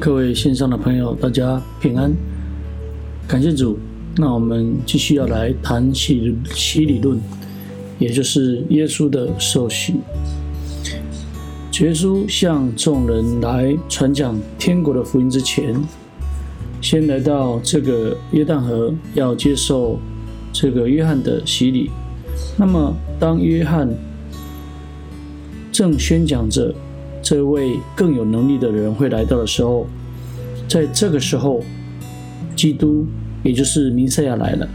各位线上的朋友，大家平安，感谢主。那我们继续要来谈洗洗礼论，也就是耶稣的受洗。耶稣向众人来传讲天国的福音之前，先来到这个约旦河，要接受这个约翰的洗礼。那么，当约翰正宣讲着这位更有能力的人会来到的时候，在这个时候，基督也就是弥赛亚来了，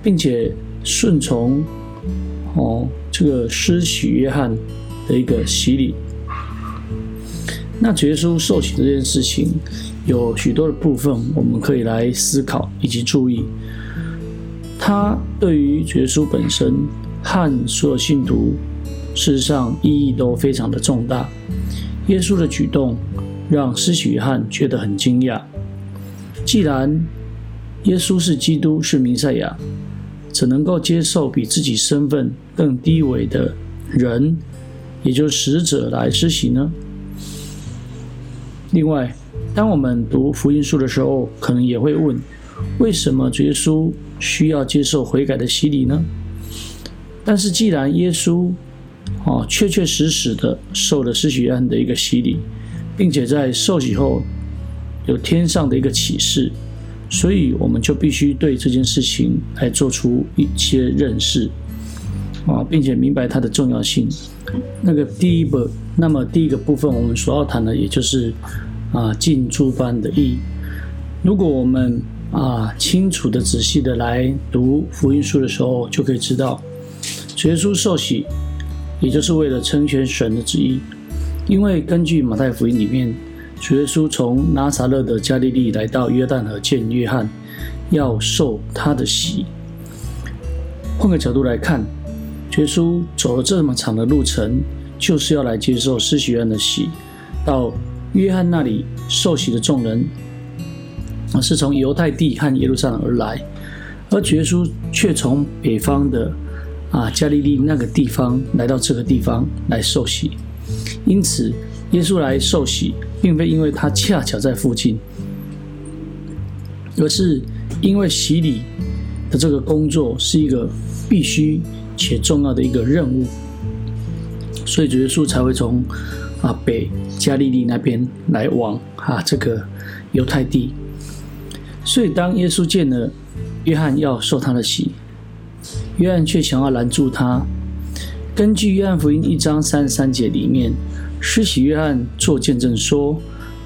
并且顺从哦这个施洗约翰的一个洗礼。那耶稣受洗这件事情有许多的部分，我们可以来思考以及注意。他对于耶稣本身和所有信徒，事实上意义都非常的重大。耶稣的举动让施洗约翰觉得很惊讶。既然耶稣是基督，是弥赛亚，怎能够接受比自己身份更低微的人，也就是使者来施洗呢？另外，当我们读福音书的时候，可能也会问：为什么耶稣需要接受悔改的洗礼呢？但是，既然耶稣哦确确实实的受了施洗约翰的一个洗礼，并且在受洗后有天上的一个启示，所以我们就必须对这件事情来做出一些认识啊，并且明白它的重要性。那个第一本，那么第一个部分，我们所要谈的，也就是。啊，进诸般的意义。如果我们啊清楚的、仔细的来读福音书的时候，就可以知道，耶稣受洗，也就是为了成全神的旨意。因为根据马太福音里面，耶稣从拿撒勒的加利利来到约旦河见约翰，要受他的洗。换个角度来看，耶稣走了这么长的路程，就是要来接受施洗约翰的洗，到。约翰那里受洗的众人，是从犹太地和耶路撒冷而来，而耶稣却从北方的啊加利利那个地方来到这个地方来受洗。因此，耶稣来受洗，并非因为他恰巧在附近，而是因为洗礼的这个工作是一个必须且重要的一个任务，所以主耶稣才会从。啊，北加利利那边来往啊，这个犹太地。所以，当耶稣见了约翰要受他的洗，约翰却想要拦住他。根据约翰福音一章三十三节里面，施洗约翰做见证说，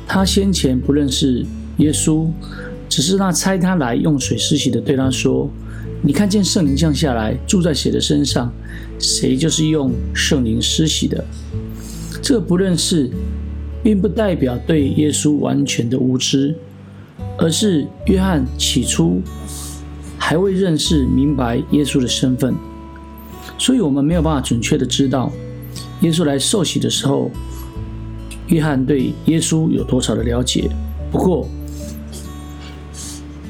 他先前不认识耶稣，只是那差他来用水施洗的对他说：“你看见圣灵降下来住在谁的身上，谁就是用圣灵施洗的。”这不认识，并不代表对耶稣完全的无知，而是约翰起初还未认识明白耶稣的身份，所以我们没有办法准确的知道耶稣来受洗的时候，约翰对耶稣有多少的了解。不过，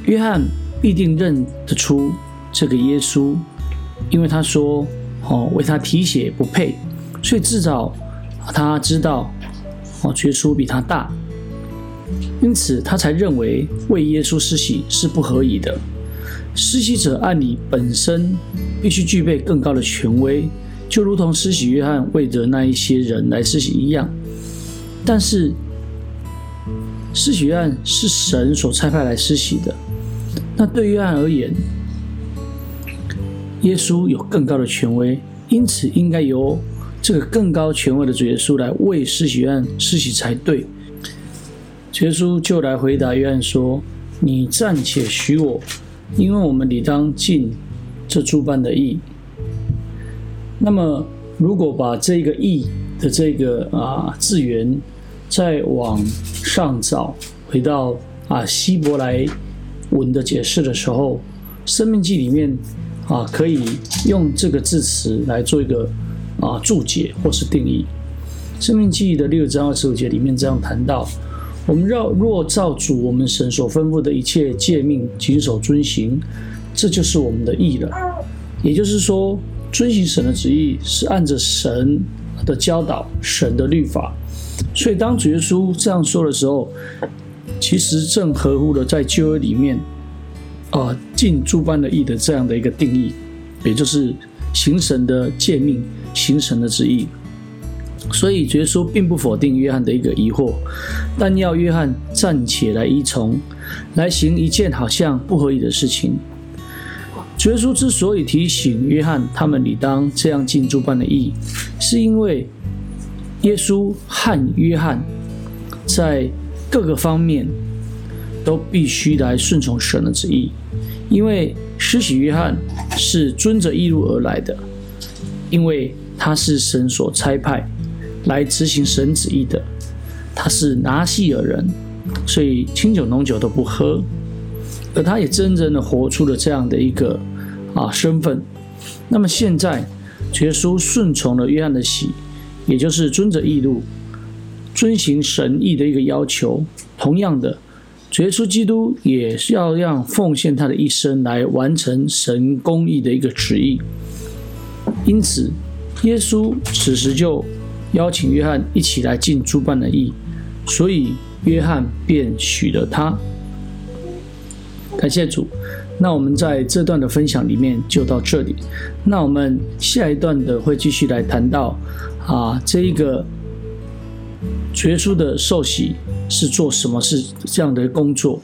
约翰必定认得出这个耶稣，因为他说：“哦，为他提血不配。”所以至少。他知道，哦，耶稣比他大，因此他才认为为耶稣施洗是不合宜的。施洗者按理本身必须具备更高的权威，就如同施洗约翰为着那一些人来施洗一样。但是施洗约翰是神所差派来施洗的，那对约翰而言，耶稣有更高的权威，因此应该由。这个更高权威的主耶稣来为施洗约翰施洗才对。耶稣就来回答约翰说：“你暂且许我，因为我们理当尽这诸般的义。”那么，如果把这个义的这个啊字源再往上找，回到啊希伯来文的解释的时候，《生命记》里面啊可以用这个字词来做一个。啊，注解或是定义，《生命记》的六章二十五节里面这样谈到：我们若若照主我们神所吩咐的一切诫命谨守遵行，这就是我们的义了。也就是说，遵行神的旨意是按着神的教导、神的律法，所以当主耶稣这样说的时候，其实正合乎了在旧约里面，啊，尽诸般的义的这样的一个定义，也就是行神的诫命，行神的旨意。所以耶稣并不否定约翰的一个疑惑，但要约翰暂且来依从，来行一件好像不合理的事情。耶稣之所以提醒约翰他们理当这样尽诸般的义，是因为耶稣和约翰在各个方面都必须来顺从神的旨意，因为施洗约翰是遵着义路而来的，因为他是神所差派。来执行神旨意的，他是拿西尔人，所以清酒浓酒都不喝，而他也真正的活出了这样的一个啊身份。那么现在，耶稣顺从了约翰的喜，也就是遵着义路，遵行神意的一个要求。同样的，耶稣基督也是要让奉献他的一生来完成神公义的一个旨意。因此，耶稣此时就。邀请约翰一起来尽诸般的义，所以约翰便许了他。感谢主。那我们在这段的分享里面就到这里。那我们下一段的会继续来谈到啊，这一个耶稣的受洗是做什么事这样的工作？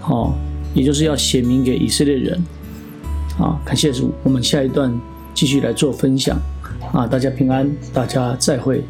好，也就是要显明给以色列人。啊，感谢主。我们下一段继续来做分享。啊，大家平安，大家再会。